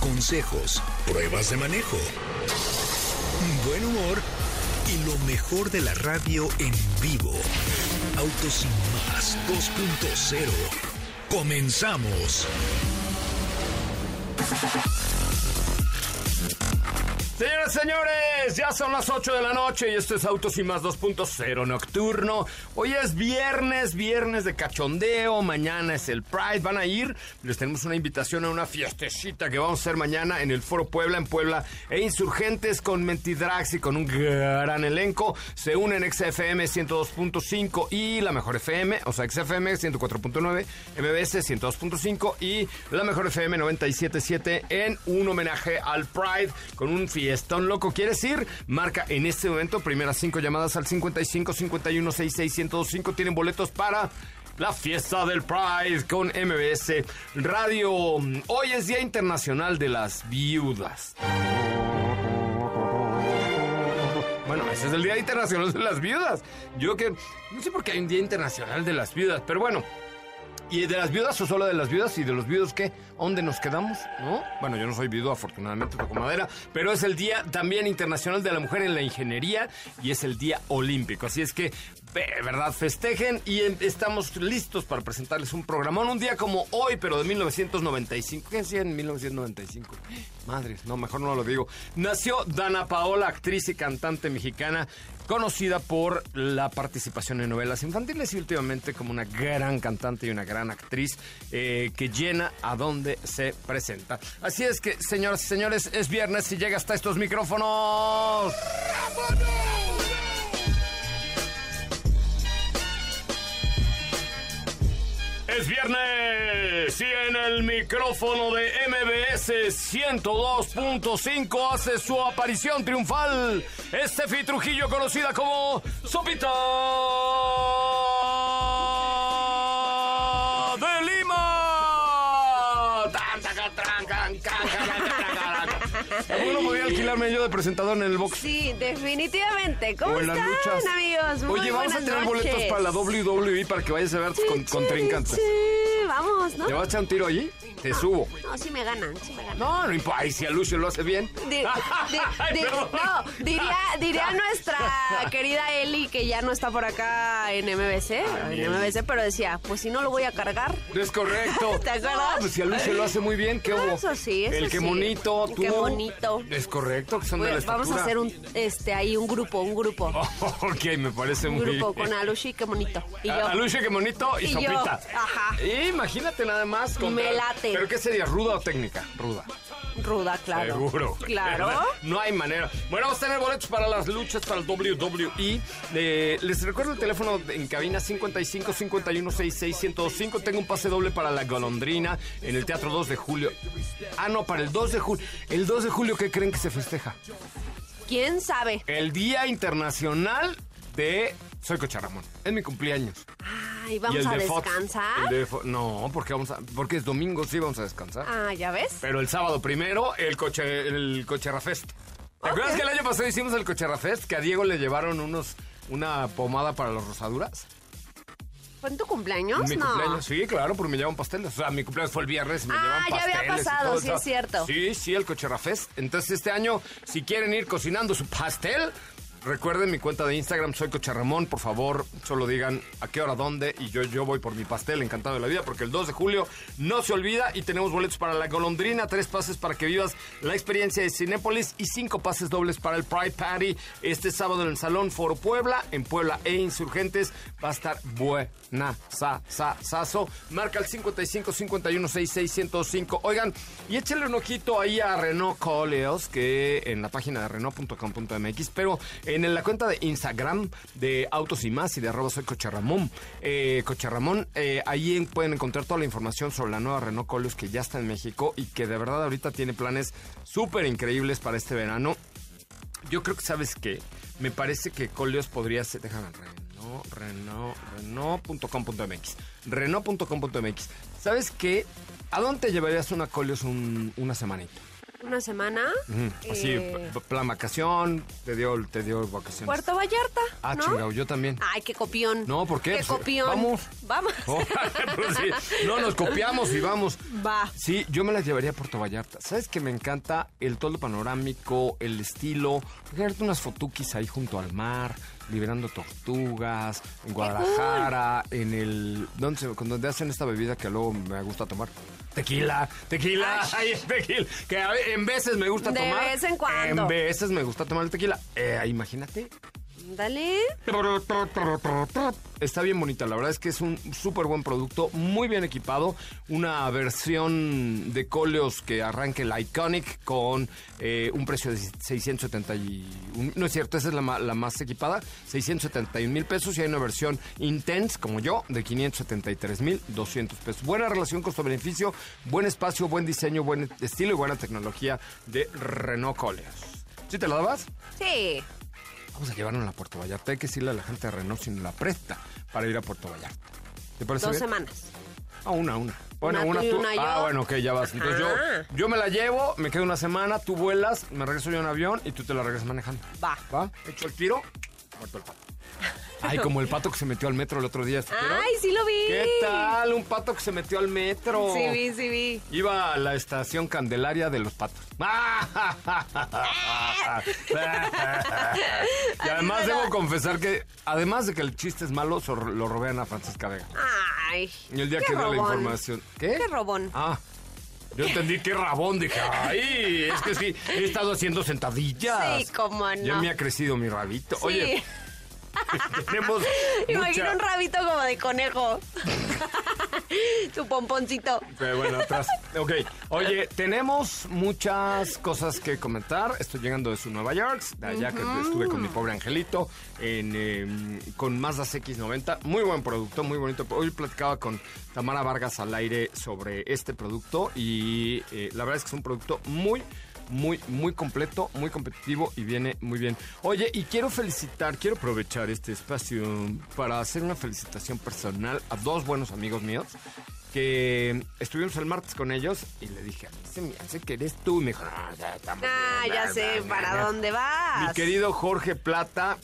consejos, pruebas de manejo, buen humor y lo mejor de la radio en vivo. Autos sin más 2.0. Comenzamos. Señoras y señores, ya son las 8 de la noche y esto es Autos y Más 2.0 nocturno. Hoy es viernes, viernes de cachondeo, mañana es el Pride, van a ir, les tenemos una invitación a una fiestecita que vamos a hacer mañana en el Foro Puebla, en Puebla, e Insurgentes con Mentidrax y con un gran elenco. Se unen XFM 102.5 y la Mejor FM, o sea, XFM 104.9, MBS 102.5 y la Mejor FM 97.7 en un homenaje al Pride con un fiestón loco. ¿Quieres ir? Marca en este momento primeras cinco llamadas al 55 51 66 1025. Tienen boletos para la fiesta del Pride con MBS Radio. Hoy es Día Internacional de las Viudas. Bueno, ese es el Día Internacional de las Viudas. Yo que no sé por qué hay un Día Internacional de las Viudas, pero bueno. ¿Y de las viudas o solo de las viudas? ¿Y de los viudos qué? ¿Dónde nos quedamos? ¿No? Bueno, yo no soy viudo, afortunadamente, toco madera, pero es el Día también Internacional de la Mujer en la Ingeniería y es el Día Olímpico. Así es que, verdad, festejen y em- estamos listos para presentarles un programón. Un día como hoy, pero de 1995. ¿Qué hacía en 1995? Madres, no, mejor no lo digo. Nació Dana Paola, actriz y cantante mexicana conocida por la participación en novelas infantiles y últimamente como una gran cantante y una gran actriz eh, que llena a donde se presenta. Así es que, señoras y señores, es viernes y llega hasta estos micrófonos. Es viernes y en el micrófono de MBS 102.5 hace su aparición triunfal Estefi Trujillo, conocida como Sopita can. Bueno, podía alquilarme yo de presentador en el box. Sí, definitivamente. ¿Cómo están, amigos? Muy Oye, vamos a tener boletos para la WWE para que vayas a ver tus con, contrincantes. Vamos, ¿no? ¿Te vas a echar un tiro allí? Te subo. No, sí me ganan, sí me ganan. No, no importa. Ay, si a Lucio lo hace bien. Di- di- Ay, di- perdón. no, diría, diría nuestra querida Eli, que ya no está por acá en MBC, en MBC, pero decía, pues si no lo voy a cargar. Es correcto. ¿Te acuerdas? No, pues si a Lucio lo hace muy bien, ¿qué hubo? Eso sí, eso El que sí. monito, El tú. que monito. Es correcto, que son de la vamos a hacer un, este, ahí un grupo, un grupo. ok, me parece un muy grupo bien. con Alushi, qué bonito. Y yo. a Lucio, qué bonito, y, Y yo, ajá. Y imagínate nada más. Me late. ¿Pero qué sería? ¿Ruda o técnica? Ruda. Ruda, claro. Seguro. Claro. No hay manera. Bueno, vamos a tener boletos para las luchas, para el WWE. Eh, les recuerdo el teléfono en cabina 55 51 66 105. Tengo un pase doble para la golondrina en el Teatro 2 de julio. Ah, no, para el 2 de julio. El 2 de julio, ¿qué creen que se festeja? ¿Quién sabe? El Día Internacional de Soy Coche Ramón. Es mi cumpleaños. Ay, Y vamos el a de descansar. el de Fo- no, porque vamos a, porque es domingo, sí vamos a descansar. Ah, ¿ya ves? Pero el sábado primero, el coche, el Cocherra Fest. ¿Te acuerdas que el año pasado hicimos el Cocherra Fest? Que a Diego le llevaron unos, una pomada para las rosaduras. ¿Fue en tu cumpleaños? En mi no. cumpleaños, sí, claro, porque me llevan pasteles. O sea, mi cumpleaños fue el viernes y me Ah, llevan ya pasteles. había y pasado, todo sí es cierto. Sí, sí, el Cocherra Fest. Entonces, este año, si quieren ir cocinando su pastel, Recuerden mi cuenta de Instagram, soy Cocharramón. Por favor, solo digan a qué hora, dónde. Y yo, yo voy por mi pastel, encantado de la vida, porque el 2 de julio no se olvida. Y tenemos boletos para la golondrina, tres pases para que vivas la experiencia de Cinépolis y cinco pases dobles para el Pride Party este sábado en el Salón Foro Puebla, en Puebla e Insurgentes. Va a estar buena, sa, sa, saso. Marca el 55 51 66 105. Oigan, y échenle un ojito ahí a Renault Coleos, que en la página de Renault.com.mx, pero en la cuenta de Instagram de Autos y Más y de arroba soy Cocharramón. Eh, Cocharramón, eh, ahí pueden encontrar toda la información sobre la nueva Renault Coleos que ya está en México y que de verdad ahorita tiene planes súper increíbles para este verano. Yo creo que, ¿sabes qué? Me parece que Coleos podría ser... Déjame, Renault, Renault, Renault.com.mx. Renault.com.mx. ¿Sabes qué? ¿A dónde te llevarías una Coleos un- una semanita? Una semana. Ujú, Así, eh, plan vacación, te dio, te dio vacaciones. Puerto Vallarta. Ah, ¿no? chingado, yo también. Ay, qué copión. No, ¿por qué? Qué Pues, copión. vamos. Vamos. Oh, pues sí, No, nos copiamos y vamos. Va. Sí, yo me las llevaría a Puerto Vallarta. ¿Sabes que me encanta el toldo panorámico, el estilo? Fíjate unas fotuquis ahí junto al mar, liberando tortugas, en Guadalajara, en el... ¿Dónde, se, donde hacen esta bebida que luego me gusta tomar? Tequila, tequila, ay, tequila, que en veces me gusta De tomar. vez en cuando. En veces me gusta tomar el tequila. Eh, imagínate, Dale. Está bien bonita, la verdad es que es un súper buen producto, muy bien equipado, una versión de Coleos que arranque el Iconic con eh, un precio de 671, no es cierto, esa es la, la más equipada, 671 mil pesos y hay una versión Intense, como yo, de 573 mil 200 pesos. Buena relación costo-beneficio, buen espacio, buen diseño, buen estilo y buena tecnología de Renault Coleos. ¿Sí te la dabas? Sí. Vamos a llevarnos a Puerto Vallarta. Hay que decirle a la gente de Renault si nos la presta para ir a Puerto Vallarta. ¿Te parece Dos bien? semanas. Ah, una, una. Bueno, Una una, tú y tú. una ah, bueno, ok, ya vas. Entonces yo, yo me la llevo, me quedo una semana, tú vuelas, me regreso yo en avión y tú te la regresas manejando. Va. ¿Va? Hecho el tiro, muerto el pato. Ay, como el pato que se metió al metro el otro día. Ay, sí lo vi. ¿Qué tal? Un pato que se metió al metro. Sí vi, sí vi. Iba a la estación Candelaria de los patos. y además debo confesar que, además de que el chiste es malo, lo robé a Ana Francisca Vega. Ay. Y el día qué que dio la información. ¿Qué? Qué robón. Ah. Yo entendí que rabón, dije, ay, es que sí, he estado haciendo sentadillas. Sí, cómo Ya no. me ha crecido mi rabito. Sí. Oye, tenemos Imagino mucha- un rabito como de conejo. tu pomponcito. Pero bueno, atrás. Ok. Oye, tenemos muchas cosas que comentar. Estoy llegando de su Nueva York, de allá que estuve con mi pobre angelito, en, eh, con Mazda CX90. Muy buen producto, muy bonito. Hoy platicaba con Tamara Vargas al aire sobre este producto y eh, la verdad es que es un producto muy muy, muy completo, muy competitivo y viene muy bien. Oye, y quiero felicitar, quiero aprovechar este espacio para hacer una felicitación personal a dos buenos amigos míos que estuvimos el martes con ellos y le dije, se me hace que eres tú. Y me dijo, no, ya estamos Ah, bien, ya sé para bla". dónde vas. Mi querido Jorge Plata,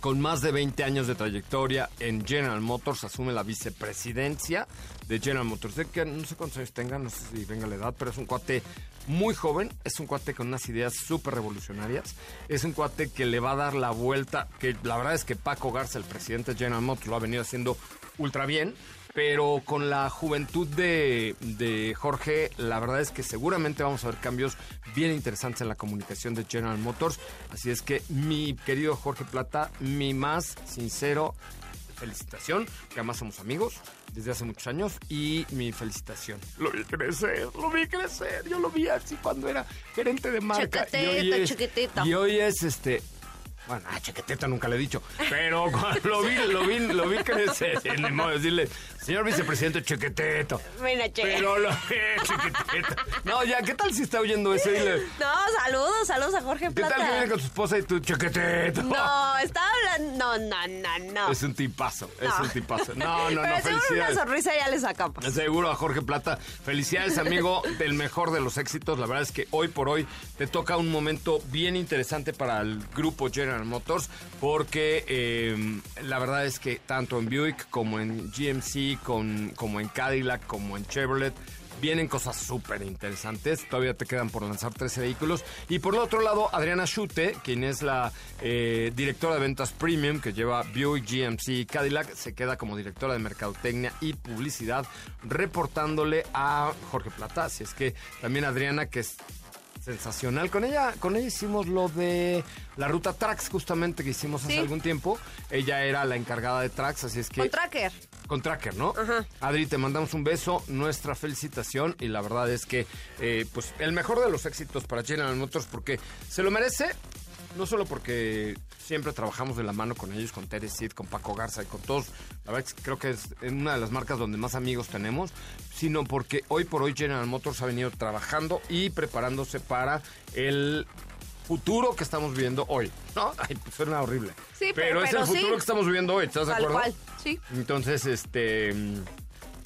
con más de 20 años de trayectoria en General Motors, asume la vicepresidencia de General Motors. De que no sé cuántos años tenga, no sé si venga la edad, pero es un cuate muy joven, es un cuate con unas ideas súper revolucionarias, es un cuate que le va a dar la vuelta, que la verdad es que Paco Garza, el presidente de General Motors, lo ha venido haciendo ultra bien. Pero con la juventud de, de Jorge, la verdad es que seguramente vamos a ver cambios bien interesantes en la comunicación de General Motors. Así es que mi querido Jorge Plata, mi más sincero felicitación, que además somos amigos desde hace muchos años, y mi felicitación. Lo vi crecer, lo vi crecer, yo lo vi así cuando era gerente de marca. y hoy Chiquitito, es, chiquitito. Y hoy es este... Bueno, ah, chiquiteta nunca le he dicho, pero cuando lo vi, lo vi, lo vi crecer, y ni modo de decirle, señor vicepresidente, chiquiteto. Mira, che. Pero lo chiquitito. No, ya, ¿qué tal si está oyendo eso? No, saludos, saludos a Jorge ¿qué tal que viene Plata. con su esposa y tu chiquitito? No, está hablando. No, no, no, no. Es un tipazo, es un tipazo. No, no, Pero no, seguro una felicidades. sonrisa ya le sacamos. Seguro a Jorge Plata. Felicidades, amigo, del mejor de los éxitos. La verdad es que hoy por hoy te toca un momento bien interesante para el grupo General Motors, porque eh, la verdad es que tanto en Buick como en GMC, con, como en Cadillac, como en Chevrolet, Vienen cosas súper interesantes. Todavía te quedan por lanzar 13 vehículos. Y por el otro lado, Adriana Schute, quien es la eh, directora de ventas premium que lleva Buick, GMC y Cadillac, se queda como directora de mercadotecnia y publicidad, reportándole a Jorge Plata. Así es que también Adriana, que es sensacional. Con ella, con ella hicimos lo de la ruta Trax, justamente que hicimos hace Sí. algún tiempo. Ella era la encargada de Trax, así es que. Con Tracker. Con Tracker, ¿no? Ajá. Adri, te mandamos un beso, nuestra felicitación y la verdad es que, eh, pues, el mejor de los éxitos para General Motors porque se lo merece, no solo porque siempre trabajamos de la mano con ellos, con Tere Sid, con Paco Garza y con todos, la verdad es que creo que es una de las marcas donde más amigos tenemos, sino porque hoy por hoy General Motors ha venido trabajando y preparándose para el futuro que estamos viviendo hoy, ¿no? Ay, pues suena horrible. Sí, pero, pero- es pero el futuro sí. que estamos viviendo hoy, ¿estás de acuerdo? cual. Sí. Entonces, este. mm,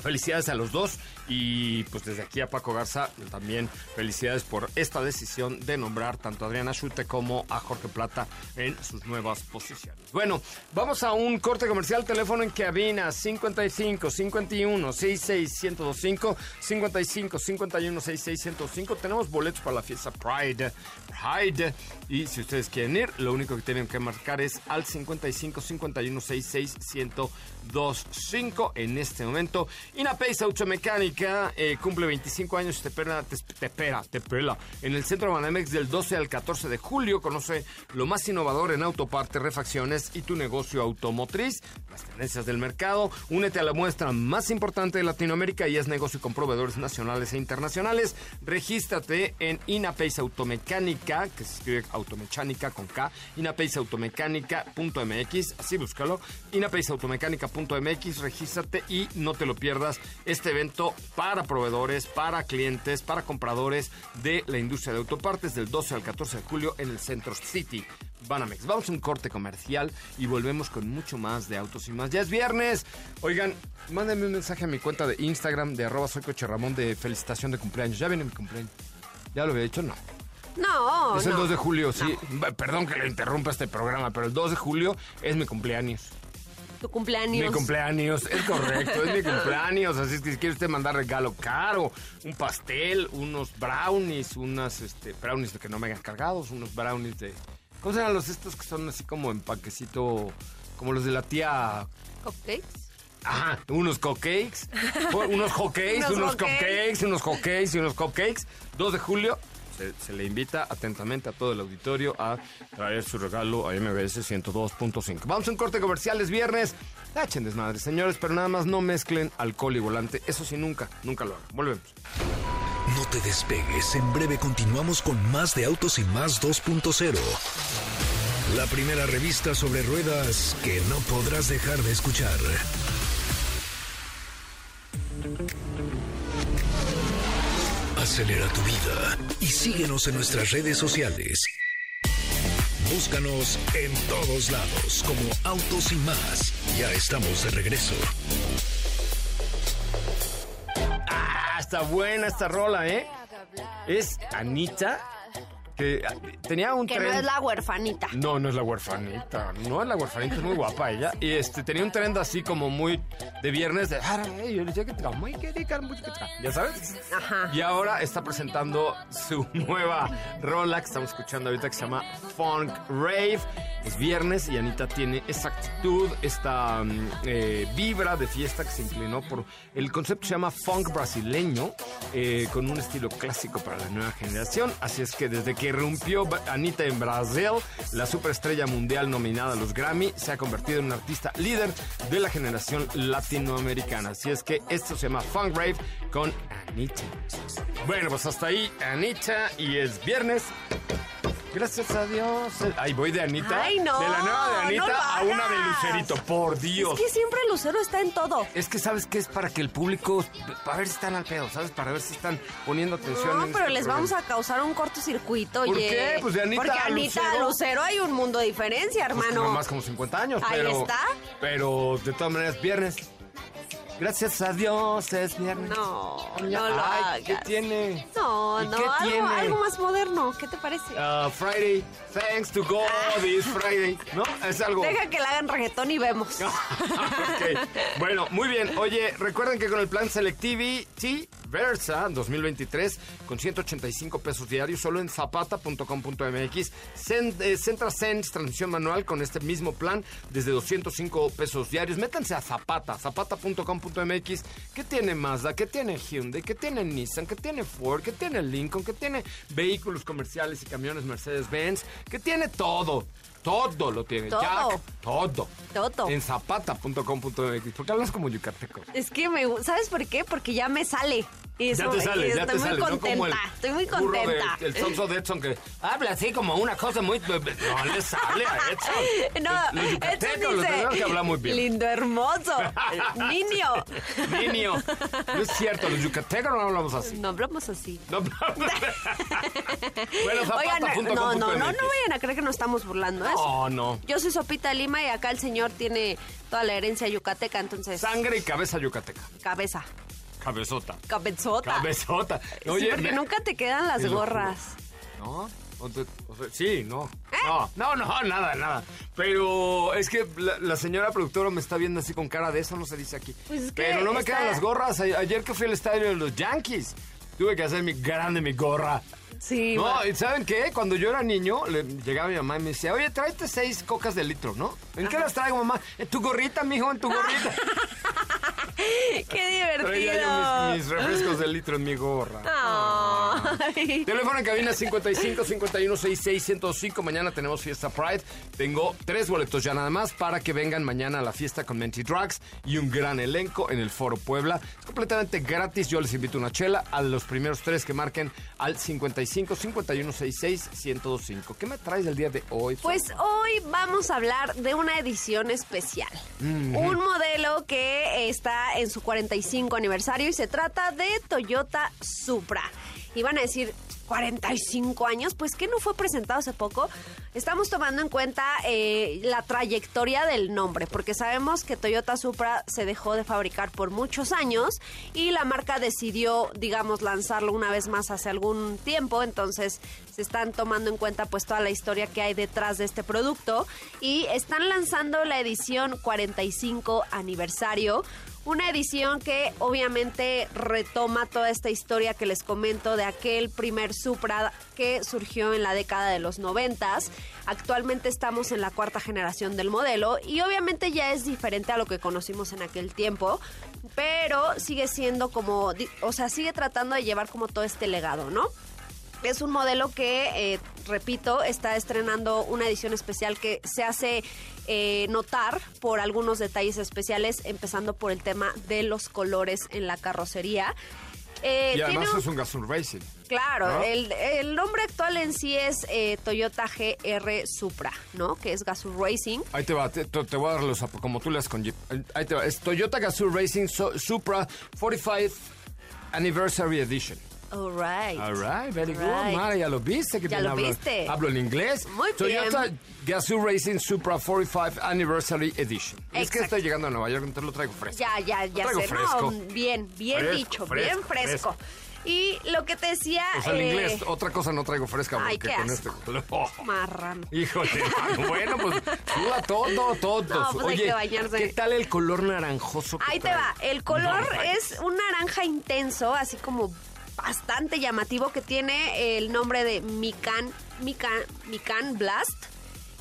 Felicidades a los dos y pues desde aquí a Paco Garza también felicidades por esta decisión de nombrar tanto a Adriana Schute como a Jorge Plata en sus nuevas posiciones. Bueno, vamos a un corte comercial, teléfono en cabina 55 51 66 1025 55 51 66 1025. Tenemos boletos para la fiesta Pride. Pride. Y si ustedes quieren ir, lo único que tienen que marcar es al 55 51 66 1025 en este momento. Inapace Automecánica eh, cumple 25 años y te pela, te, te pela, te pela. En el centro Banamex del 12 al 14 de julio conoce lo más innovador en autopartes, refacciones y tu negocio automotriz, las tendencias del mercado. Únete a la muestra más importante de Latinoamérica y es negocio con proveedores nacionales e internacionales. Regístrate en Inapace Automecánica, que se escribe automecánica con K, inapaceautomecánica.mx, así búscalo, inapaceautomecánica.mx, regístrate y no te lo pierdas este evento para proveedores, para clientes, para compradores de la industria de autopartes del 12 al 14 de julio en el Centro City. Banamex. Vamos a un corte comercial y volvemos con mucho más de autos y más. Ya es viernes. Oigan, mándenme un mensaje a mi cuenta de Instagram de arroba soy Coche Ramón de felicitación de cumpleaños. Ya viene mi cumpleaños. ¿Ya lo había dicho? No. No, es el no. 2 de julio, sí. Perdón que le interrumpa este programa, pero el 2 de julio es mi cumpleaños. Tu cumpleaños. Mi cumpleaños, es correcto, es mi cumpleaños. Así es que si quiere usted mandar regalo caro, un pastel, unos brownies, unas este, brownies que no me hagan cargados, unos brownies de. ¿Cómo se llaman los estos que son así como en paquecito, como los de la tía? ¿Cupcakes? Ajá, unos cupcakes, unos hotcakes, Unos unos cupcakes, unos hotcakes y unos cupcakes. 2 de julio. Se, se le invita atentamente a todo el auditorio a traer su regalo a MBS 102.5. Vamos a un corte comercial, es viernes. Echen desmadre, señores, pero nada más no mezclen alcohol y volante. Eso sí, nunca, nunca lo hagan. Volvemos. No te despegues, en breve continuamos con más de Autos y Más 2.0. La primera revista sobre ruedas que no podrás dejar de escuchar. Acelera tu vida y síguenos en nuestras redes sociales. Búscanos en todos lados como Autos y Más. Ya estamos de regreso. Ah, está buena esta rola, ¿eh? Es Anita, que tenía un Que no es la huerfanita. No, no es la huerfanita. No es la huerfanita, es muy guapa ella. Y este tenía un trend así como muy de viernes de. Ya sabes. Ajá. Y ahora está presentando su nueva rola que estamos escuchando ahorita que se llama Funk Rave. Es viernes y Anita tiene esa actitud, esta mm, eh, vibra de fiesta que se inclinó por. El concepto se llama funk brasileño, eh, con un estilo clásico para la nueva generación. Así es que desde que irrumpió Ba- Anita en Brasil, la superestrella mundial nominada a los Grammy se ha convertido en un artista líder de la generación latinoamericana. Así es que esto se llama Funk Rave con Anita. Bueno, pues hasta ahí Anita y es viernes. Gracias a Dios. Ay, voy de Anita. Ay, no, De la nueva de Anita no a una de. Lucerito. Por Dios. Es que siempre Lucero está en todo. Es que sabes que es para que el público, para ver si están al pedo, ¿sabes? Para ver si están poniendo atención. No, en pero este les programa. vamos a causar un cortocircuito, ¿Por oye. qué? Pues de Anita Porque a Anita Lucero. Lucero hay un mundo de diferencia, Pues hermano. como más como 50 años, Ahí pero. está. Pero de todas maneras, viernes. Gracias a Dios es viernes. No, no lo Ay, ¿qué hagas. tiene? No, ¿Y no, qué algo, tiene? algo más moderno. ¿Qué te parece? Ah, Friday, thanks to God, it's Friday. ¿No? Es algo. Deja que le hagan reggaetón y vemos. Bueno, muy bien. Oye, recuerden que con el plan Selectivity Versa 2023 con 185 pesos diarios solo en zapata.com.mx. Eh, Centra Sense, transmisión manual con este mismo plan desde 205 pesos diarios. Métanse a Zapata, zapata.com.mx. ¿Qué tiene Mazda? ¿Qué tiene Hyundai? ¿Qué tiene Nissan? ¿Qué tiene Ford? ¿Qué tiene Lincoln? ¿Qué tiene vehículos comerciales y camiones Mercedes-Benz? ¿Qué tiene todo? Todo lo tiene. Todo. Jack, todo. Todo. En zapata.com.mx. ¿Por qué hablas como yucateco? Es que me ¿sabes por qué? Porque ya me sale. Ya te sale, y ya estoy te muy sale. contenta. no estoy muy de- contenta. el sonso de Edson que habla así como una cosa muy... No le sale a Edson. No, los Edson yucatecos, los dice, que hablar muy bien. Lindo, hermoso, niño. Niño. No es cierto, los yucatecos no hablamos así. No hablamos así. No, bueno, Oigan, no, no, no, no vayan a creer que nos estamos burlando. ¿eh? No, no. Yo soy Sopita Lima y acá el señor tiene toda la herencia yucateca, entonces Sangre y cabeza yucateca. cabeza, Cabezota. cabezota. Cabezota. sí, Oye, porque me- nunca te quedan las gorras. ¿No? O te- o sea, sí, no. ¿Eh? No, no, no, nada, nada. Pero es que la, la señora productora me está viendo así con cara de eso, no se dice aquí. Pues es que Pero no me está- quedan las gorras. Ayer que fui al estadio de los Yankees, tuve que hacer mi grande mi gorra. Sí, No, ma- ¿y ¿saben qué? Cuando yo era niño, le, llegaba mi mamá y me decía, oye, tráete seis cocas de litro, ¿no? ¿En qué las traigo, mamá? En tu gorrita, mijo, en tu gorrita. qué Traía yo mis, mis divertido. refrescos de litro en mi gorra. Ay. Teléfono en cabina 55 51 66 105. Mañana tenemos fiesta Pride. Tengo tres boletos ya nada más para que vengan mañana a la fiesta con Menti Drugs y un gran elenco en el Foro Puebla. Es completamente gratis. Yo les invito una chela a los primeros tres que marquen al 55 51 66 105. ¿Qué me traes el día de hoy? Pues hoy vamos a hablar de una edición especial. Un modelo que está en su 45 aniversario y se trata de Toyota Supra. Y van a decir, 45 años, pues que no fue presentado hace poco. Estamos tomando en cuenta eh, la trayectoria del nombre, porque sabemos que Toyota Supra se dejó de fabricar por muchos años y la marca decidió, digamos, lanzarlo una vez más hace algún tiempo, entonces se están tomando en cuenta pues toda la historia que hay detrás de este producto y están lanzando la edición 45 aniversario. Una edición que obviamente retoma toda esta historia que les comento de aquel primer Supra que surgió en la década de los noventas. Actualmente estamos en la cuarta generación del modelo y obviamente ya es diferente a lo que conocimos en aquel tiempo, pero sigue siendo como, o sea, sigue tratando de llevar como todo este legado, ¿no? Es un modelo que, eh, repito, está estrenando una edición especial que se hace eh, notar por algunos detalles especiales, empezando por el tema de los colores en la carrocería. Eh, y además un- es un Gazoo Racing. Claro, ¿no? el, el nombre actual en sí es eh, Toyota GR Supra, ¿no? Que es Gazoo Racing. Ahí te va, te, voy a dar los como tú le das con Jeep. Ahí te va. Es Toyota Gazoo Racing So- Supra 45th Anniversary Edition. All right. All right, very good. Right. Mara, ya lo viste. Que Ya lo hablo, viste. Hablo en inglés. Muy bien. Toyota Gazoo Racing Supra 45th Anniversary Edition. Es que Exacto. estoy llegando a Nueva York, entonces lo traigo fresco. Ya, ya, Lo ya traigo sé. fresco. No, bien, bien Fresco, dicho, fresco, bien fresco. Y lo que te decía. O sea, en eh, inglés, otra cosa no traigo fresca Ay, porque qué con asco. este. Oh, Marrano. híjole, bueno, pues suda todo, todo. No, pues hay Oye, que bañarse. ¿qué tal el color naranjoso que Ahí te trae? va. El color No, es un naranja intenso, así como bastante llamativo, que tiene el nombre de Mikan, Mikan, Mikan Blast.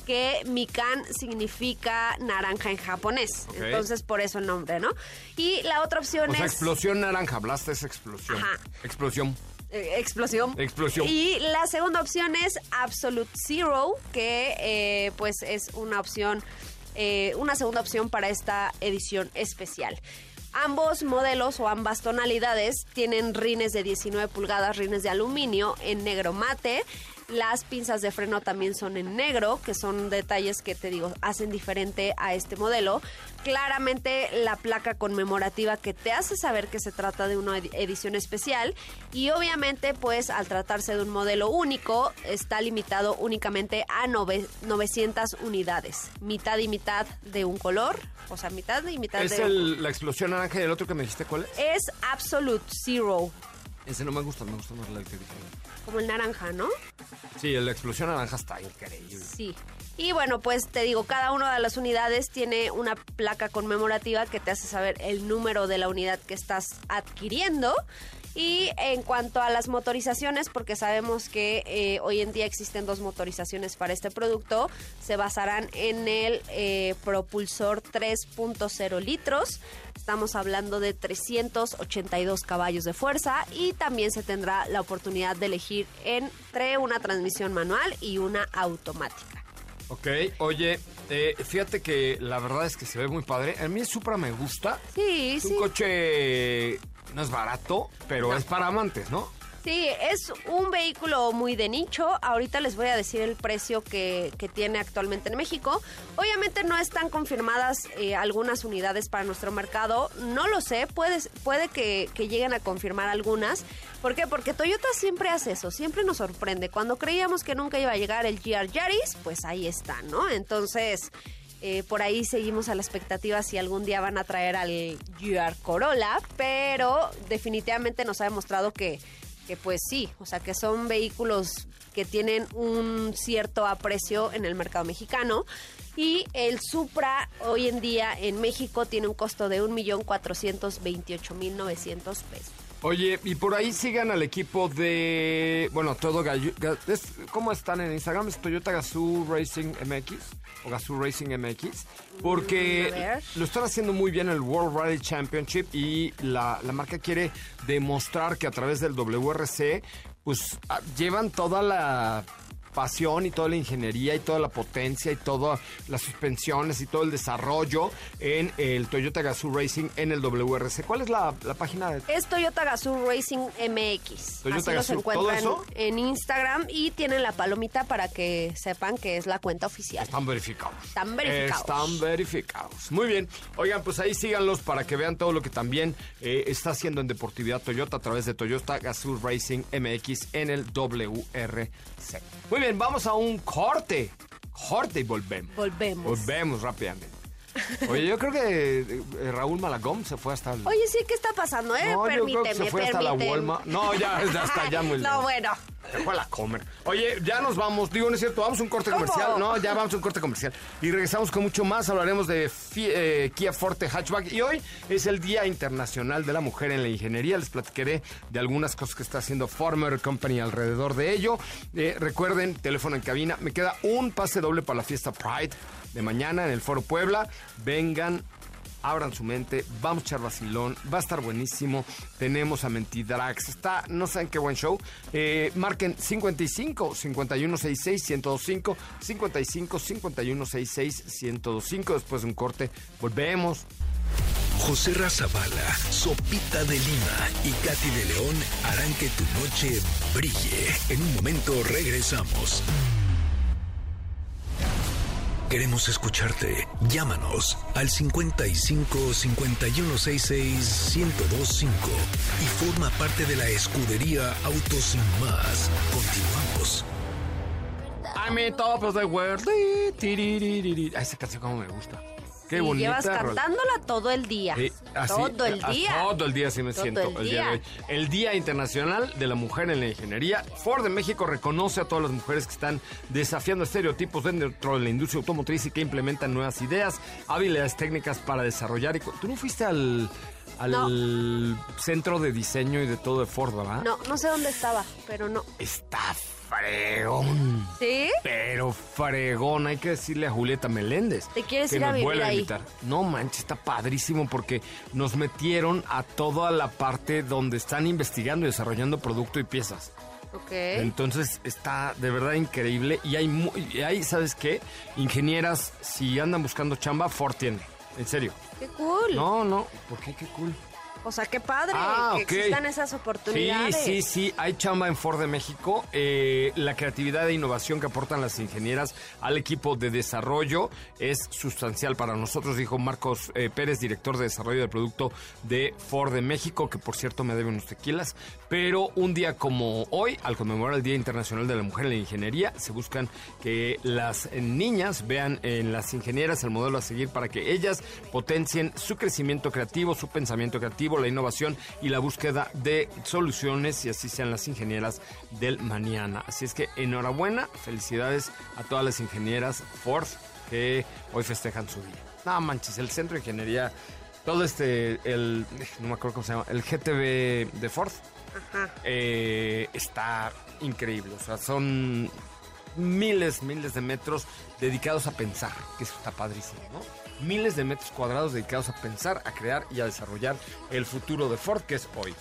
Que Mikan significa naranja en japonés. Entonces, por eso el nombre, ¿no? Y la otra opción O sea, es. explosión naranja, Blast es explosión. Ajá. Explosión. Eh, explosión. Explosión. Y la segunda opción es Absolute Zero, que eh, pues es una opción, eh, una segunda opción para esta edición especial. Ambos modelos o ambas tonalidades tienen rines de 19 pulgadas, rines de aluminio en negro mate. Las pinzas de freno también son en negro, que son detalles que te digo hacen diferente a este modelo. Claramente la placa conmemorativa que te hace saber que se trata de una edi- edición especial y obviamente pues al tratarse de un modelo único está limitado únicamente a nove- 900 unidades, mitad y mitad de un color, o sea, mitad y mitad Es de el- la explosión naranja y el otro que me dijiste, ¿cuál es? es Absolute Zero, Ese no me gusta, me gusta más el que. Como el naranja, ¿no? Sí, la explosión naranja está increíble. Sí. Y bueno, pues te digo, cada una de las unidades tiene una placa conmemorativa que te hace saber el número de la unidad que estás adquiriendo. Y en cuanto a las motorizaciones, porque sabemos que eh, hoy en día existen dos motorizaciones para este producto, se basarán en el eh, propulsor 3.0 litros. Estamos hablando de 382 caballos de fuerza y también se tendrá la oportunidad de elegir entre una transmisión manual y una automática. Ok, oye, eh, fíjate que la verdad es que se ve muy padre. A mí el Supra me gusta. Sí, Es sí. un coche, no es barato, pero es para amantes, ¿no? Sí, es un vehículo muy de nicho. Ahorita les voy a decir el precio que, que tiene actualmente en México. Obviamente no están confirmadas eh, algunas unidades para nuestro mercado. No lo sé, puede, puede que, que lleguen a confirmar algunas. ¿Por qué? Porque Toyota siempre hace eso, siempre nos sorprende. Cuando creíamos que nunca iba a llegar el GR Yaris, pues ahí está, ¿no? Entonces... Eh, por ahí seguimos a la expectativa si algún día van a traer al GR Corolla, pero definitivamente nos ha demostrado que, que pues sí, o sea que son vehículos que tienen un cierto aprecio en el mercado mexicano. Y el Supra hoy en día en México tiene un costo de 1.428.900 pesos. Oye, y por ahí sigan al equipo de. Bueno, todo gallo. ga- es- ¿Cómo están en Instagram? ¿Es Toyota Gazoo Racing MX? ¿O Gazoo Racing MX? Mm, Porque ver. lo están haciendo muy bien en el World Rally Championship y la, la marca quiere demostrar que a través del WRC, pues ah, llevan toda la pasión y toda la ingeniería y toda la potencia y todas las suspensiones y todo el desarrollo en el Toyota Gazoo Racing en el WRC. ¿Cuál es la, la página de Es Toyota Gazoo Racing MX. Toyota Así los Gazoo, encuentran ¿todo eso? en Instagram y tienen la palomita para que sepan que es la cuenta oficial. Están verificados. Están verificados. Están verificados. Muy bien. Oigan, pues ahí síganlos para que vean todo lo que también eh, está haciendo en Deportividad Toyota a través de Toyota Gazoo Racing MX en el WRC. Muy bien, vamos a un corte. Corte y volvemos. Volvemos. Volvemos rápidamente. Oye, yo creo que eh, Raúl Malagón se fue hasta el... Oye, sí, ¿qué está pasando, eh? No, yo creo permíteme, que se fue hasta la. Walmart. No, ya, ya hasta allá muy No, lejos. bueno. Se fue a la comer. Oye, ya nos vamos. Digo, no es cierto, vamos a un corte ¿Cómo? comercial. No, ya vamos a un corte comercial. Y regresamos con mucho más. Hablaremos de eh, Kia Forte Hatchback. Y hoy es el Día Internacional de la Mujer en la Ingeniería. Les platicaré de algunas cosas que está haciendo Farmer Company alrededor de ello. Eh, recuerden, teléfono en cabina. Me queda un pase doble para la fiesta Pride de mañana en el Foro Puebla. Vengan abran su mente, vamos a echar vacilón, va a estar buenísimo. Tenemos a Mentidrax, está, no saben qué buen show. Eh, marquen 55 5166 1025 55 5166 1025. Después de un corte, volvemos. José Razabala, Sopita de Lima y Katy de León harán que tu noche brille. En un momento regresamos. Queremos escucharte. Llámanos al 55 5166 1025 y forma parte de la escudería Autos Sin Más. Continuamos. I'm in top of the world. Esa canción como me gusta. Qué y bonita. llevas rola. cantándola todo el día. Sí, así, todo el día. Todo el día así me Todo siento el el día de día. hoy. El Día Internacional de la Mujer en la Ingeniería. Ford de México reconoce a todas las mujeres que están desafiando estereotipos dentro de la industria automotriz y que implementan nuevas ideas, habilidades técnicas para desarrollar. Y ¿Tú no fuiste al, al centro de diseño y de todo de Ford, verdad? No, no sé dónde estaba, pero no. Está fregón. ¿Sí? Pero fregón, hay que decirle a Julieta Meléndez. ¿Te quieres que ir a nos vivir vuelva ahí? invitar. No manches, está padrísimo porque nos metieron a toda la parte donde están investigando y desarrollando producto y piezas. Ok. Entonces está de verdad increíble y hay, mu- y hay, ¿sabes qué? Ingenieras, si andan buscando chamba, Ford tiene. En serio. Qué cool. No, no, ¿por qué? Qué cool. O sea, qué padre Ah, que existan esas Sí, oportunidades. sí, sí, hay chamba en Ford de México. Eh, la creatividad e innovación que aportan las ingenieras al equipo de desarrollo es sustancial para nosotros, dijo Marcos eh, Pérez, director de desarrollo del producto de Ford de México, que por cierto me debe unos tequilas. Pero un día como hoy, al conmemorar el Día Internacional de la Mujer en la Ingeniería, se buscan que las niñas vean en las ingenieras el modelo a seguir para que ellas potencien su crecimiento creativo, su pensamiento creativo, la innovación y la búsqueda de soluciones y así sean las ingenieras del mañana. Así es que enhorabuena, felicidades a todas las ingenieras Ford que hoy festejan su día. No manches, el centro de ingeniería, todo este, el, no me acuerdo cómo se llama, el GTB de Ford, eh, está increíble. O sea, son miles, miles de metros dedicados a pensar, que eso está padrísimo, ¿no? Miles de metros cuadrados dedicados a pensar, a crear y a desarrollar el futuro de Ford, que es hoy.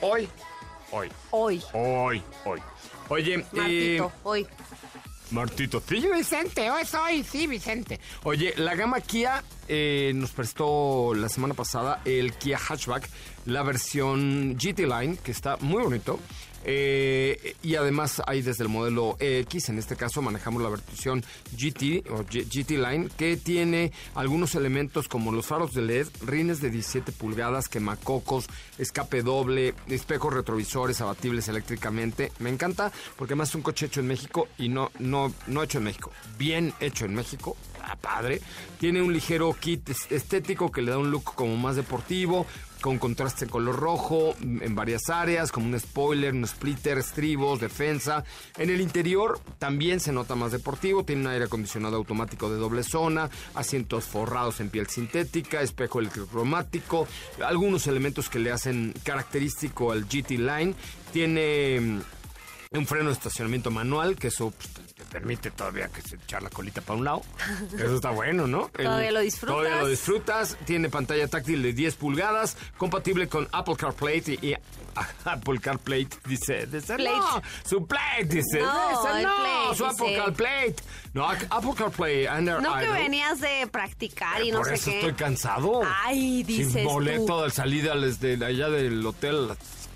Hoy, hoy, Hoy. hoy, hoy. Oye, eh, Martito, hoy. Martito, sí, Vicente, hoy soy, sí, Vicente. Oye, la gama Kia eh, nos prestó la semana pasada el Kia Hatchback, la versión GT Line, que está muy bonito. Eh, y además hay desde el modelo EX, en este caso manejamos la versión GT o GT Line, que tiene algunos elementos como los faros de LED, rines de 17 pulgadas, quemacocos, escape doble, espejos retrovisores abatibles eléctricamente. Me encanta porque además es un coche hecho en México y no, no, no hecho en México, bien hecho en México. Ah, padre. Tiene un ligero kit es- estético que le da un look como más deportivo, con contraste color rojo en varias áreas, como un spoiler, un splitter, estribos, defensa. En el interior también se nota más deportivo, tiene un aire acondicionado automático de doble zona, asientos forrados en piel sintética, espejo electrocromático, algunos elementos que le hacen característico al GT Line. Tiene mm, un freno de estacionamiento manual, que eso pues, te- te permite todavía que se echar la colita para un lado. Eso está bueno, ¿no? El- Todavía lo disfrutas. Todavía lo disfrutas. Tiene pantalla táctil de 10 pulgadas, compatible con Apple CarPlay y, y- Apple CarPlay dice, dice Plate. no, su Plate dice, No, dice, no, Plate, su Apple. CarPlay. No, Apple CarPlay Under No que venías de practicar y no Por sé eso qué. estoy cansado. Ay, dices Sin boleto tú. de salida desde allá del hotel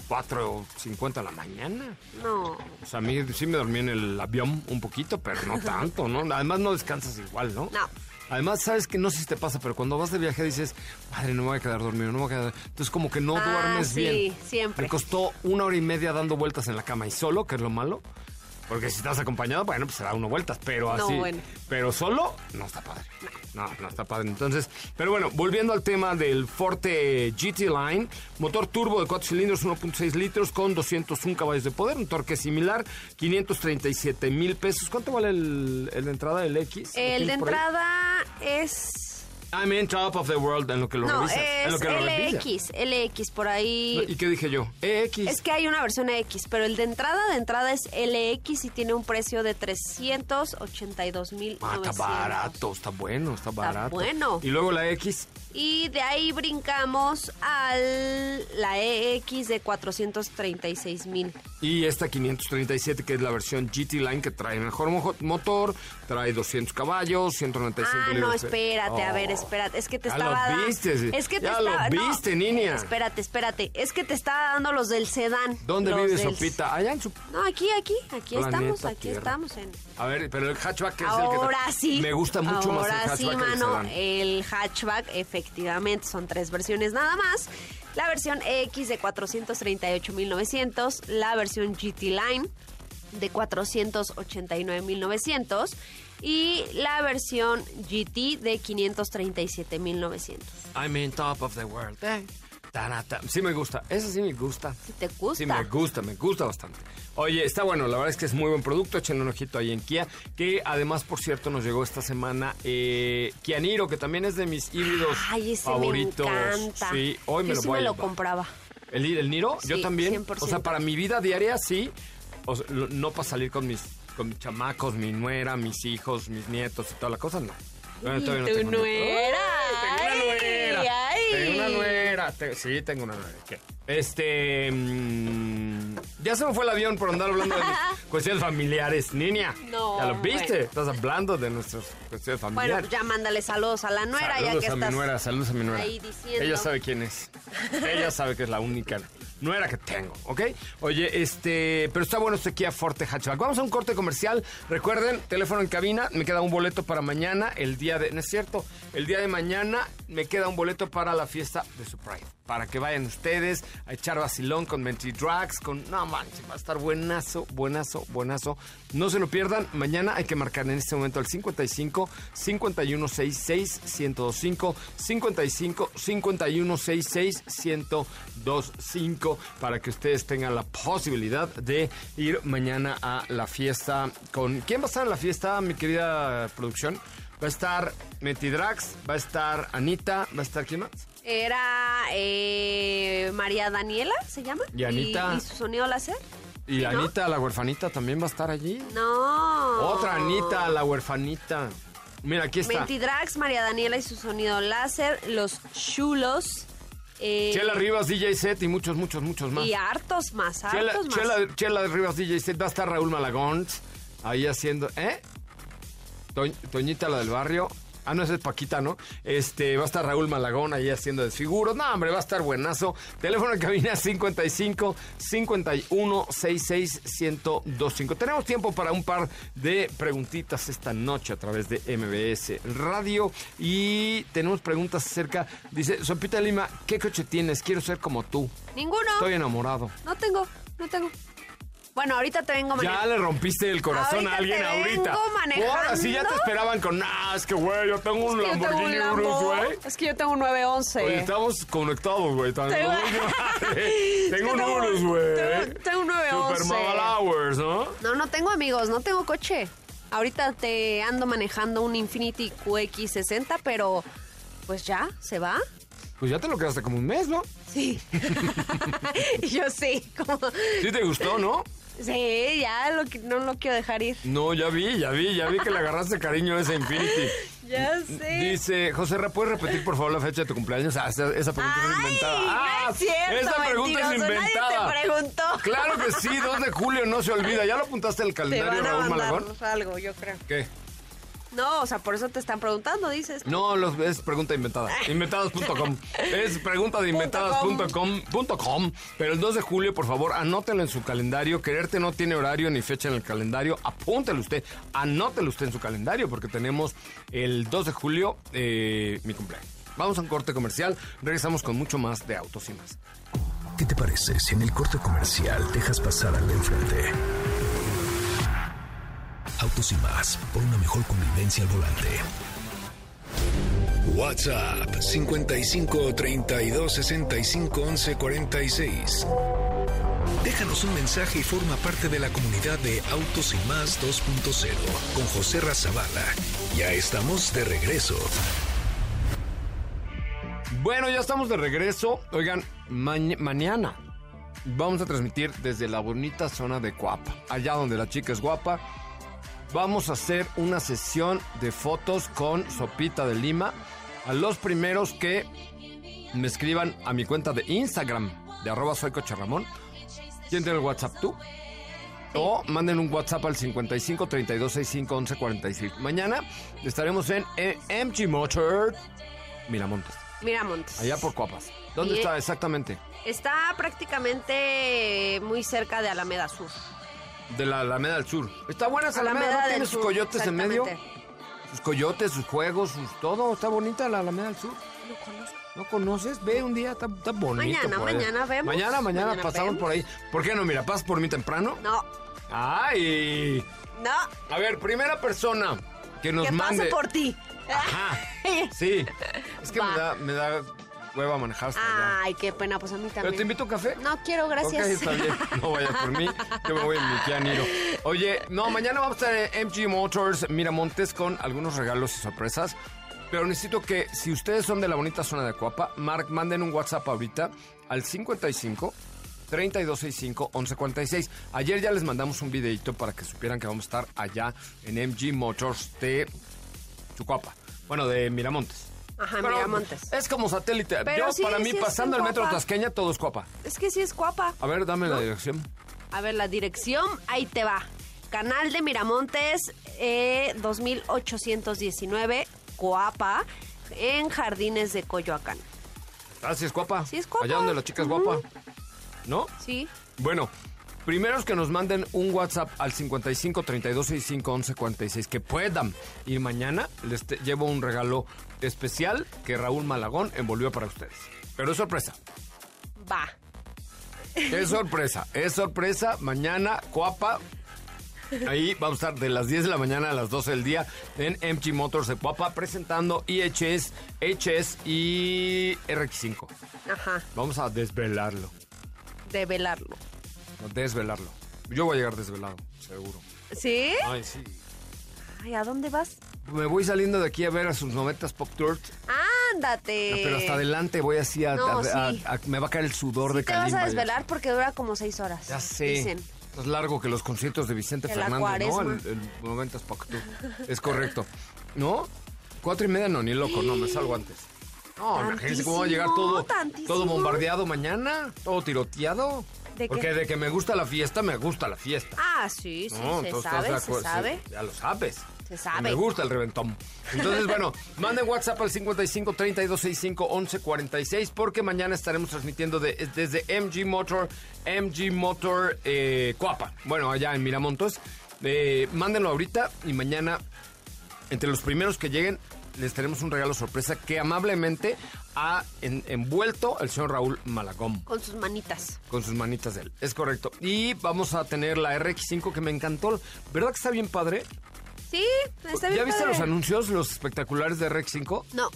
4.50 de la mañana. No. O sea, a mí sí me dormí en el avión un poquito, pero no tanto, ¿no? Además no descansas igual, ¿no? No. Además, sabes que no sé si te pasa, pero cuando vas de viaje dices, madre, no me voy a quedar dormido, no me voy a quedar... Entonces como que no Ah, duermes sí, bien. siempre. Me costó una hora y media dando vueltas en la cama y solo, que es lo malo. Porque si estás acompañado, bueno, pues se da uno vueltas, pero No, así. bueno. Pero solo, no está padre. No, no está padre. Entonces, pero bueno, volviendo al tema del Forte GT Line, motor turbo de 4 cilindros, 1.6 litros, con 201 caballos de poder, un torque similar, 537 mil pesos. ¿Cuánto vale el, el de entrada del X? ¿Lo El de entrada es... I'm in top of the world en lo que lo No, revisas. en lo es que lo. LX, LX, por ahí... ¿Y qué dije yo? EX. Es que hay una versión X, pero el de entrada de entrada es LX y tiene un precio de 382 mil. Ah, está barato, está bueno, está barato. bueno. Y luego la X, Y de ahí brincamos al la EX de 436 mil. Y esta 537, que es la versión GT Line, que trae mejor motor, trae 200 caballos, 195 Ah, no, libras espérate, a ver, Oh. espérate. Es que te Ya estaba lo da- viste. Es que te Ya estaba- lo no, viste, niña. Espérate, espérate. Es que te estaba dando los del sedán. ¿Dónde los vive del- Sopita? Allá en su... No, aquí, aquí, aquí Planeta estamos, aquí Tierra. estamos en. A ver, pero el hatchback es el que... Ahora sí. Me gusta mucho más el Ahora hatchback sí, que el mano. sedán. El hatchback, efectivamente, son tres versiones nada más. La versión X de 438.900, la versión GT Line de 489.900 y la versión GT de 537.900. I'm in top of the world. Eh. Tarata. Sí me gusta, esa sí me gusta. Si te gusta. Sí, me gusta, me gusta bastante. Oye, está bueno, la verdad es que es muy buen producto, echen un ojito ahí en Kia, que además, por cierto, nos llegó esta semana eh, Kia Niro, que también es de mis híbridos Ay, ese favoritos. me encanta. Sí, hoy me Yo lo sí voy me a lo compraba. ¿El, el Niro? Yo también. 100%. O sea, para mi vida diaria, sí. O sea, lo- no para salir con mis, con mis chamacos, mi nuera, mis hijos, mis nietos y toda la cosa, no. Bueno, todavía no tu tengo nuera, ¡Ay, Tengo una nuera. Tengo una nuera. Sí, tengo una nuera. ¿Qué? Este. mm, ya se me fue el avión por andar hablando de mis cuestiones familiares, niña. No, Ya lo viste. bueno. Estás hablando de nuestras cuestiones Bueno, familiares. pues ya mándale saludos a la nuera, saludos ya que a estás mi nuera, saludos a mi nuera. ahí diciendo. Ella sabe quién es. Ella sabe que es la única nuera que tengo, ¿ok? Oye, este, pero está bueno este Kia Forte Hatchback. Vamos a un corte comercial. Recuerden, teléfono en cabina, me queda un boleto para mañana, el día de, no es cierto, el día de mañana me queda un boleto para la fiesta de su. Para que vayan ustedes a echar vacilón con Mentry Drags, con, no manches, va a estar buenazo, buenazo, buenazo. No se lo pierdan, mañana hay que marcar en este momento al 55 5166 1025 55 5166 1025 para que ustedes tengan la posibilidad de ir mañana a la fiesta con ¿Quién va a estar en la fiesta, mi querida producción? Va a estar Metidrax, va a estar Anita, va a estar ¿quién más? Era eh, María Daniela, ¿se llama? Y Anita. ¿Y, su sonido láser? Y. Anita, la huerfanita, también va a estar allí. No. Otra Anita, la huerfanita. Mira, aquí está. Mentidrax, María Daniela y su sonido láser, los chulos. eh, Chela Rivas, DJ Set y muchos, muchos, muchos más. Y hartos más, hartos Chela, más. Chela, Chela Rivas, DJ Set, va a estar Raúl Malagón ahí haciendo, ¿eh? Toñ- Toñita, la del barrio. Ah, no, esa es Paquita, ¿no? Este, va a estar Raúl Malagón ahí haciendo desfiguros. No, hombre, va a estar buenazo. Teléfono de cabina 55 51 66 1025. Tenemos tiempo para un par de preguntitas esta noche a través de MBS Radio. Y tenemos preguntas acerca. Dice, Sopita Lima, ¿qué coche tienes? Quiero ser como tú. Ninguno. Estoy enamorado. No tengo, no tengo. Bueno, ahorita te vengo Ya manejando. le rompiste el corazón Ahorita a alguien te ahorita. vengo manejando. Ahora sí ya te esperaban con, nah, es que güey, yo tengo un Es que yo tengo un Lamborghini Lambo. Urus, güey. Es que yo tengo un 911. Oye, estamos conectados, güey. Tengo- Tengo un Urus, güey. tengo- tengo un 911. Super Magalowers, ¿no? No, no tengo amigos, no tengo coche. Ahorita te ando manejando un Infinity QX60, pero pues ya, ¿se va? Pues ya te lo quedaste como un mes, ¿no? Sí. Yo sí, como... Sí te gustó, ¿no? Sí, ya lo, no lo quiero dejar ir. No, ya vi, ya vi, ya vi que le agarraste cariño a ese Infinity. Ya sé. Dice, José Ra, ¿puedes repetir por favor la fecha de tu cumpleaños? Ah, esa, esa pregunta es inventada. no ah, es cierto, esa pregunta es inventada. Nadie te preguntó. Claro que sí, 2 de julio no se olvida. ¿Ya lo apuntaste al Te calendario, van a Raúl Malagón? algo, yo creo. ¿Qué? No, o sea, por eso te están preguntando, dices. No, los, es pregunta inventada. Inventados.com. Es pregunta de inventadas.com. punto com. Pero el 2 de julio, por favor, anótelo en su calendario. Quererte no tiene horario ni fecha en el calendario. Apúntelo usted. Anótelo usted en su calendario porque tenemos el 2 de julio eh, mi cumpleaños. Vamos a un corte comercial. Regresamos con mucho más de autos y más. ¿Qué te parece si en el corte comercial dejas pasar al de enfrente? Autos y más, por una mejor convivencia al volante. WhatsApp 55 32 65 11 46. Déjanos un mensaje y forma parte de la comunidad de Autos y más 2.0 con José Razabala. Ya estamos de regreso. Bueno, ya estamos de regreso. Oigan, mañ- mañana vamos a transmitir desde la bonita zona de Cuapa, allá donde la chica es guapa. Vamos a hacer una sesión de fotos con Sopita de Lima. A los primeros que me escriban a mi cuenta de Instagram, de arroba soy Ramón. ¿Quién tiene el WhatsApp tú? O manden un WhatsApp al 55 32 65 11 46. Mañana estaremos en MG Motor Miramontes. Miramontes. Allá por Coapas. ¿Dónde Y- está exactamente? Está prácticamente muy cerca de Alameda Sur. De la Alameda del Sur. Está buena esa Alameda, Alameda ¿no? Tiene sus Sur, coyotes en medio. Sus coyotes, sus juegos, sus todo. Está bonita la Alameda del Sur. No conozco. ¿No conoces? Ve un día, está, está bonito. Mañana, por ahí. mañana vemos. Mañana, mañana, Mañana pasamos vemos. por ahí. ¿Por qué no? Mira, pasas por mí temprano. No, ¡Ay! no. A ver, primera persona que nos que mande. pase por ti. Ajá. Sí. Es que me Va. da, me da hueva manejar hasta allá. Ay, qué pena, pues a mí ¿Pero te también. invito a un café? No quiero, gracias. Ok, está bien. No vaya por mí. Yo me voy en mi Kia Niro. Oye, no, mañana vamos a estar en MG Motors Miramontes con algunos regalos y sorpresas. Pero necesito que, si ustedes son de la bonita zona de Coapa, Mark, manden un WhatsApp ahorita al 55 3265 1146. Ayer ya les mandamos un videito para que supieran que vamos a estar allá en MG Motors de Chucuapa. Bueno, de Miramontes. Ajá, Pero Miramontes. Es como satélite. Pero Yo, sí, para mí, sí es pasando en el metro. Tasqueña, todo es Coapa. Es que sí es guapa. A ver, dame la dirección. A ver, la dirección, ahí te va. Canal de Miramontes, eh, 2819, Coapa, en Jardines de Coyoacán. Ah, sí es guapa. Sí es guapa. Allá donde la chica es guapa. ¿No? Sí. Bueno, primeros que nos manden un WhatsApp al 55 32 65 11 46 que puedan. Y mañana les te- llevo un regalo especial que Raúl Malagón envolvió para ustedes. Pero es sorpresa. Va. Es sorpresa. Es sorpresa. Mañana, Coapa. Ahí vamos a estar de las 10 de la mañana a las 12 del día en MG Motors de Coapa presentando IHS, HS y RX5. Ajá, Vamos a desvelarlo. de velarlo. A desvelarlo. Yo voy a llegar desvelado, seguro. ¿Sí? Ay, sí. Ay, ¿a dónde vas? me voy saliendo de aquí a ver a sus noventas Pop Tours. Ándate. Pero hasta adelante voy así a, No, a- sí. a- a- me va a caer el sudor de Te vas Kalimba. a desvelar porque dura como seis horas. Ya sé. Dicen. Es largo que los conciertos de Vicente De Fernández, ¿no? El, el 90 Pop Tour. Es correcto. ¿No? Cuatro y media no, ni loco, no, me salgo antes. No, imagínense cómo va a llegar todo, Tantísimo, todo bombardeado mañana, todo tiroteado. Porque de que me gusta la fiesta, me gusta la fiesta. Ah, sí, sí, No, se entonces, ¿estás sabe, se ya lo sabes. Se sabe. Me gusta el reventón. Entonces, bueno, manden WhatsApp al 55 32 65 11 46 porque mañana estaremos transmitiendo de- desde MG Motor, MG Motor eh, Coapa. Bueno, allá en Miramontes. Eh, mándenlo ahorita y mañana, entre los primeros que lleguen, les tenemos un regalo sorpresa que amablemente ha en- envuelto el señor Raúl Malagón Con sus manitas. con sus manitas de él. Es correcto. Y vamos a tener la RX5 que me encantó. ¿Verdad que está bien padre? Sí, está bien ¿Ya viste los anuncios, los espectaculares de RX5? No.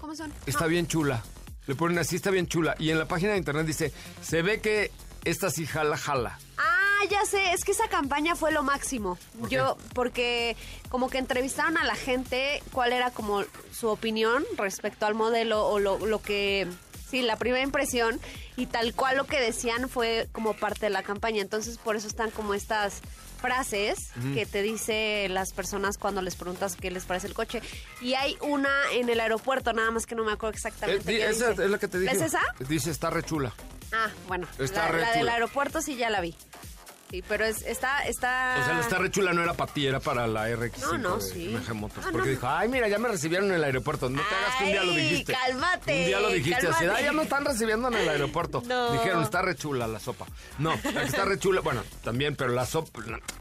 ¿Cómo son? Está No. bien chula. Le ponen así, está bien chula. Y en la página de internet dice, se ve que esta sí jala, jala. Ah, ya sé, es que esa campaña fue lo máximo. ¿Por Yo, porque como que entrevistaron a la gente cuál era como su opinión respecto al modelo o lo, lo que, sí, la primera impresión y tal cual lo que decían fue como parte de la campaña. Entonces por eso están como estas frases que te dice las personas cuando les preguntas qué les parece el coche. Y hay una en el aeropuerto, nada más que no me acuerdo Eh, exactamente. di- qué esa dice. es la que te dije. ¿Es esa? Dice, está re chula. Ah, bueno. Está la, re la del aeropuerto sí ya la vi. Sí, pero es, está, está... O sea, la está re chula no era para ti, era para la RX5 No, no, de sí. Motors. Ah, porque no. dijo, ay, mira, ya me recibieron en el aeropuerto. No te hagas que un día lo Ay, dijiste. cálmate, Un día lo dijiste así, ay, ya me están recibiendo en el aeropuerto. No. Dijeron, está re chula la sopa. No, la que está re chula, bueno, también, pero la sopa...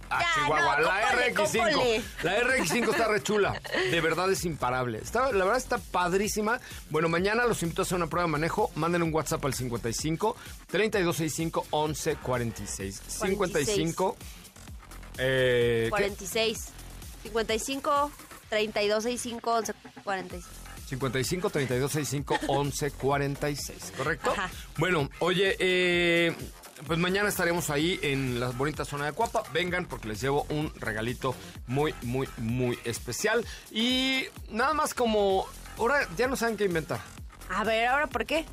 Ah, Ya, Chihuahua, no, la cópale, RX5. cópale. La RX5 está re chula. De verdad es imparable. Está, la verdad está padrísima. Bueno, mañana los invito a hacer una prueba de manejo. Manden un WhatsApp al 55 3265 1146. 55 eh, ¿qué? 46. 55, 32, 65, 11, 46. 55 32 65 11 46, ¿correcto? Ajá. Bueno, oye, eh, pues mañana estaremos ahí en la bonita zona de Cuapa. Vengan porque les llevo un regalito muy, muy, muy especial. Y nada más como, ahora ya no saben qué inventar. A ver, ¿ahora por qué?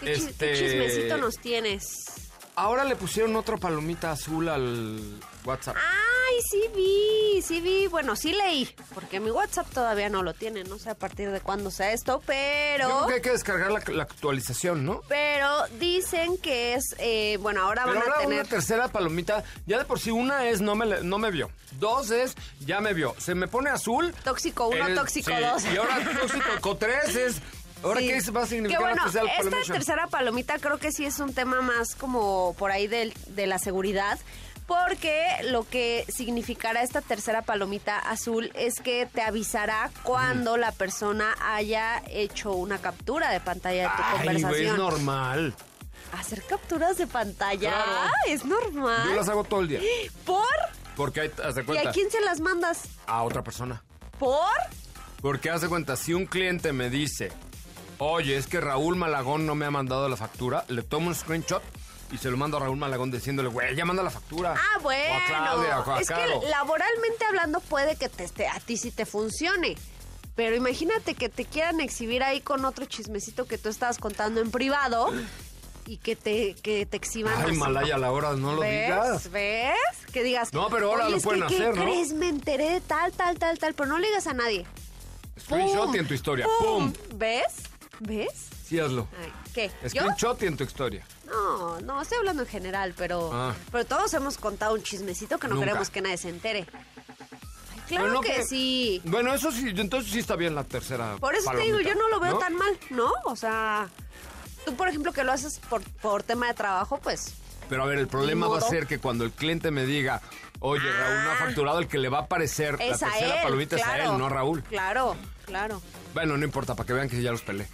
¿Qué, Este- qué chismecito nos tienes? Ahora le pusieron otra palomita azul al WhatsApp. Ay, sí vi, sí vi. Bueno, sí leí, porque mi WhatsApp todavía no lo tiene. No sé a partir de cuándo sea esto, Yo pero... creo que hay que descargar la, la actualización, ¿no? Pero dicen que es, eh, bueno, ahora Pero van a ahora tener... una tercera palomita, ya de por sí una es no me, no me vio, dos es ya me vio, se me pone azul. Tóxico uno, el- tóxico sí, dos. Y ahora tóxico tres es... ¿Ahora Sí. qué es- va a significar Que bueno, la tercera esta palomita? tercera palomita creo que sí es un tema más como por ahí del- de, la seguridad. Porque lo que significará esta tercera palomita azul es que te avisará cuando la persona haya hecho una captura de pantalla de tu Ay, conversación. es normal. Hacer capturas de pantalla Claro. es normal. Yo las hago todo el día. ¿Por? Porque hay, haz de ¿Y cuenta, a quién se las mandas? a otra persona. ¿Por? Porque haz de cuenta, si un cliente me dice, oye, es que Raúl Malagón no me ha mandado la factura, le tomo un screenshot y se lo mando a Raúl Malagón diciéndole, güey, ya manda la factura. Ah, O a Claudia, o bueno. a Es Caro. que laboralmente hablando puede que te esté, a ti sí te funcione. Pero imagínate que te quieran exhibir ahí con otro chismecito que tú estabas contando en privado y que te, que te exhiban Ay, así. Malaya, la hora, no lo ¿Ves? digas. ¿Ves? Que digas. No, pero ahora "Oye, lo pueden que, hacer, ¿qué ¿no? crees? Me enteré de tal, tal, tal, tal, pero no le digas a nadie. Screenshot ¡Pum! y en tu historia. ¡Pum! ¡Pum! ¿Ves? ¿Ves? Sí, hazlo. Ay, ¿Qué? Screenshot en tu historia. No, no, estoy hablando en general, pero, Ah. pero todos hemos contado un chismecito que no Nunca. queremos que nadie se entere. Ay, claro Bueno, que, sí. Bueno, eso sí, entonces sí está bien la tercera. Por eso te digo, yo no lo veo tan mal, ¿no? O sea, tú, por ejemplo, que lo haces por, por tema de trabajo, pues... Pero a ver, el problema va a ser que cuando el cliente me diga, oye, Raúl no ha Ah. facturado, el que le va a aparecer Es la tercera él, palomita es a él, no a Raúl. Claro, claro. Bueno, no importa, para que vean que ya los peleé.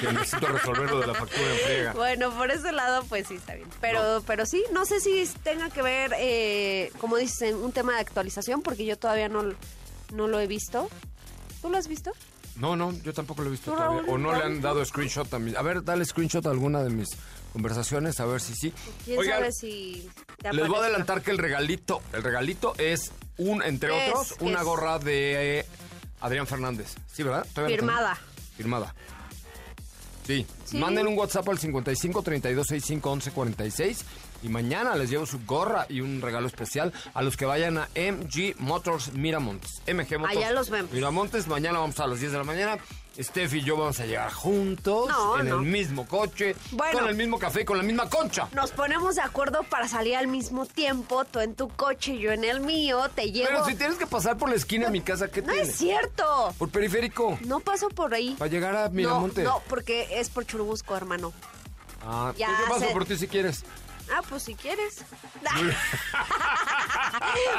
Que necesito resolver lo de la factura en friega. Bueno, por ese lado, pues sí, está bien. Pero, pero sí, no sé si tenga que ver, eh, como dices, en un tema de actualización, porque yo todavía no, no lo he visto. ¿Tú lo has visto? No, no, yo tampoco lo he visto ¿Tú, todavía. O no le han dado screenshot a mí. A ver, dale screenshot a alguna de mis conversaciones, a ver si sí. ¿Quién Oigan, sabe si te les voy a adelantar que el regalito, el regalito es un, entre otros, ¿Qué una es? gorra de Adrián Fernández. ¿Sí, verdad? ¿Todavía no Firmada. Firmada. Sí. Sí. Manden un WhatsApp al 55 32 65 11 46 y mañana les llevo su gorra y un regalo especial a los que vayan a MG Motors Miramontes. MG Motors Allá los vemos. Miramontes, mañana vamos a las 10 de la mañana. Steph y yo vamos a llegar juntos No, en no. el mismo coche, Bueno. con el mismo café y con la misma concha. Nos ponemos de acuerdo para salir al mismo tiempo, tú en tu coche, yo en el mío, te llevo... Pero si tienes que pasar por la esquina de mi casa, ¿qué No tiene? es cierto. Por periférico. No paso por ahí. Para llegar a Miramonte. No, no, porque es por Churubusco, hermano. Ah, Ya yo paso por ti si quieres. Ah, pues si quieres.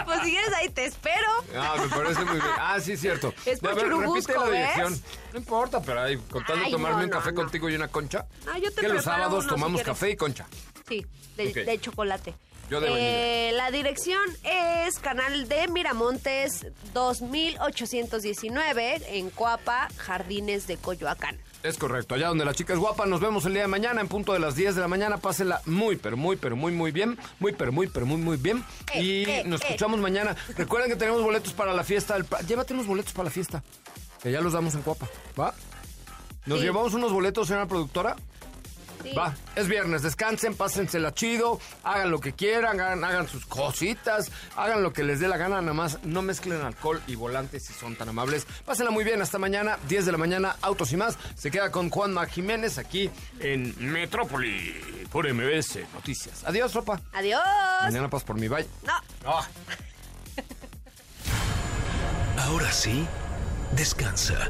pues si quieres, ahí te espero. Ah, me parece muy bien. Ah, sí, cierto. Es por ver, repite la ¿ves? dirección. No importa, pero ahí, con tal de Ay, tomarme no, un café no, no. contigo y una concha. Ah, yo te Que los sábados si tomamos café y concha. Sí, de chocolate. Yo de Eh, la dirección es Canal de Miramontes 2819 en Coapa, Jardines de Coyoacán. Es correcto, allá donde la chica es guapa. Nos vemos el día de mañana en punto de las 10 de la mañana. Pásela muy, pero muy, pero muy, muy bien. Muy, pero muy, pero muy, muy bien. Eh, y eh, nos eh. escuchamos mañana. Recuerden que tenemos boletos para la fiesta. del Llévate unos boletos para la fiesta. Que ya los damos en Coapa. ¿Va? Nos Sí. llevamos unos boletos, señora productora. Sí. Va, es viernes, descansen, pásensela chido, hagan lo que quieran, hagan, hagan sus cositas, hagan lo que les dé la gana, nada más no mezclen alcohol y volantes si son tan amables. Pásenla muy bien, hasta mañana, 10 de la mañana, Autos y más. Se queda con Juanma Jiménez aquí en Metrópoli, por MBS Noticias. Adiós, ropa. Adiós. Mañana pas por mi bye. No. Ah. Ahora sí, descansa.